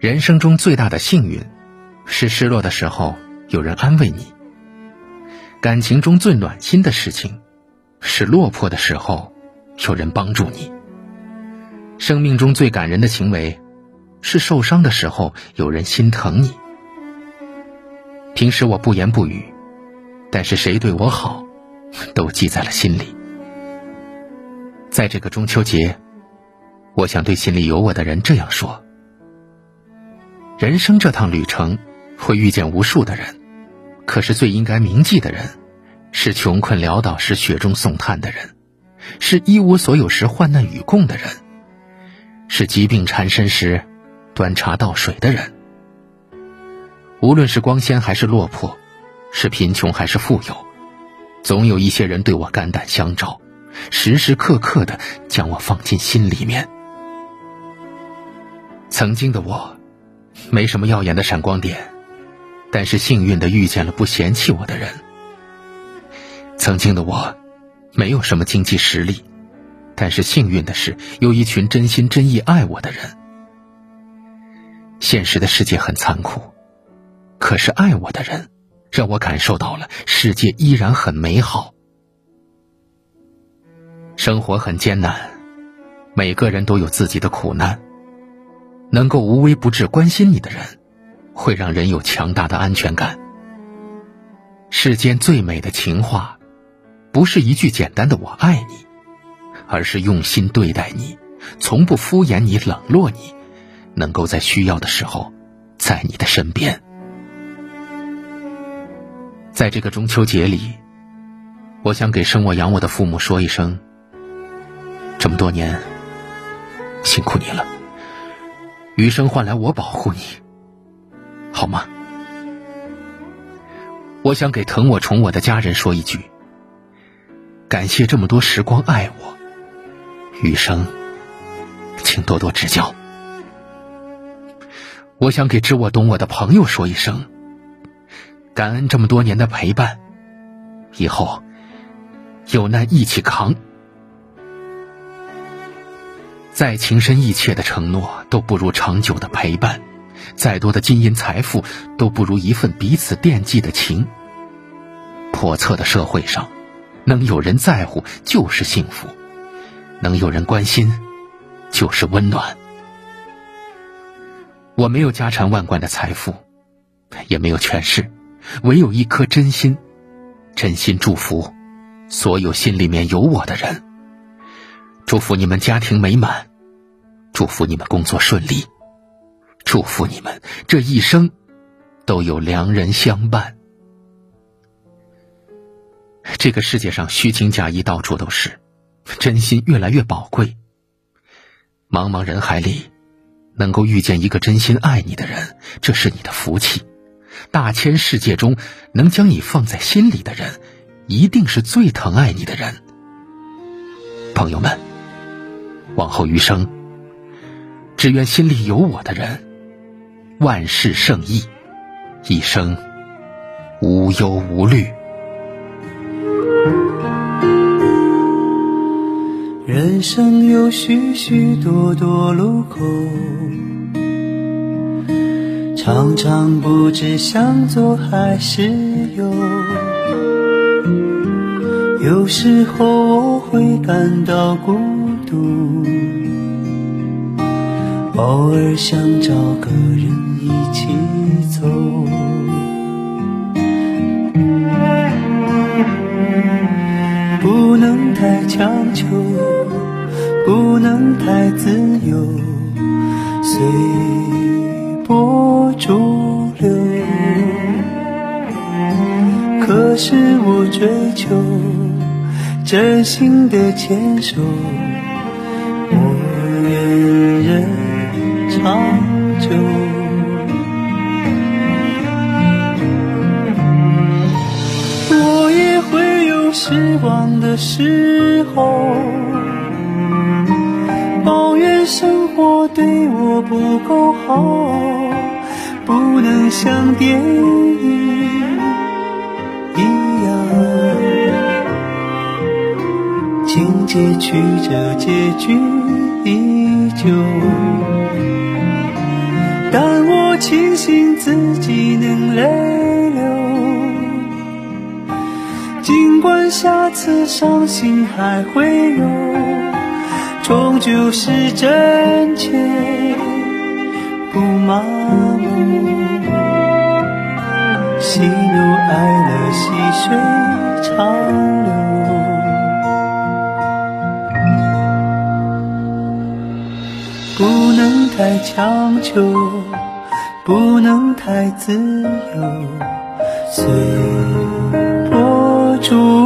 人生中最大的幸运，是失落的时候有人安慰你；感情中最暖心的事情，是落魄的时候有人帮助你；生命中最感人的行为，是受伤的时候有人心疼你。平时我不言不语，但是谁对我好，都记在了心里。在这个中秋节，我想对心里有我的人这样说。人生这趟旅程，会遇见无数的人，可是最应该铭记的人，是穷困潦倒时雪中送炭的人，是一无所有时患难与共的人，是疾病缠身时端茶倒水的人。无论是光鲜还是落魄，是贫穷还是富有，总有一些人对我肝胆相照，时时刻刻的将我放进心里面。曾经的我。没什么耀眼的闪光点，但是幸运的遇见了不嫌弃我的人。曾经的我，没有什么经济实力，但是幸运的是有一群真心真意爱我的人。现实的世界很残酷，可是爱我的人，让我感受到了世界依然很美好。生活很艰难，每个人都有自己的苦难。能够无微不至关心你的人，会让人有强大的安全感。世间最美的情话，不是一句简单的“我爱你”，而是用心对待你，从不敷衍你、冷落你，能够在需要的时候，在你的身边。在这个中秋节里，我想给生我养我的父母说一声：这么多年，辛苦你了。余生换来我保护你，好吗？我想给疼我宠我的家人说一句：感谢这么多时光爱我，余生请多多指教。我想给知我懂我的朋友说一声：感恩这么多年的陪伴，以后有难一起扛。再情深意切的承诺都不如长久的陪伴，再多的金银财富都不如一份彼此惦记的情。叵测的社会上，能有人在乎就是幸福，能有人关心就是温暖。我没有家产万贯的财富，也没有权势，唯有一颗真心，真心祝福所有心里面有我的人。祝福你们家庭美满，祝福你们工作顺利，祝福你们这一生都有良人相伴。这个世界上虚情假意到处都是，真心越来越宝贵。茫茫人海里，能够遇见一个真心爱你的人，这是你的福气。大千世界中，能将你放在心里的人，一定是最疼爱你的人。朋友们。往后余生，只愿心里有我的人，万事胜意，一生无忧无虑。人生有许许多多路口，常常不知向左还是右，有时候我会感到孤。独，偶尔想找个人一起走，不能太强求，不能太自由，随波逐流。可是我追求真心的牵手。长久，我也会有失望的时候，抱怨生活对我不够好，不能像电影一样，情节曲折，结局。依旧，庆幸自己能泪流，尽管下次伤心还会有，终究是真切，不麻木。喜怒哀乐，细水长流。不能太强求，不能太自由，随波逐。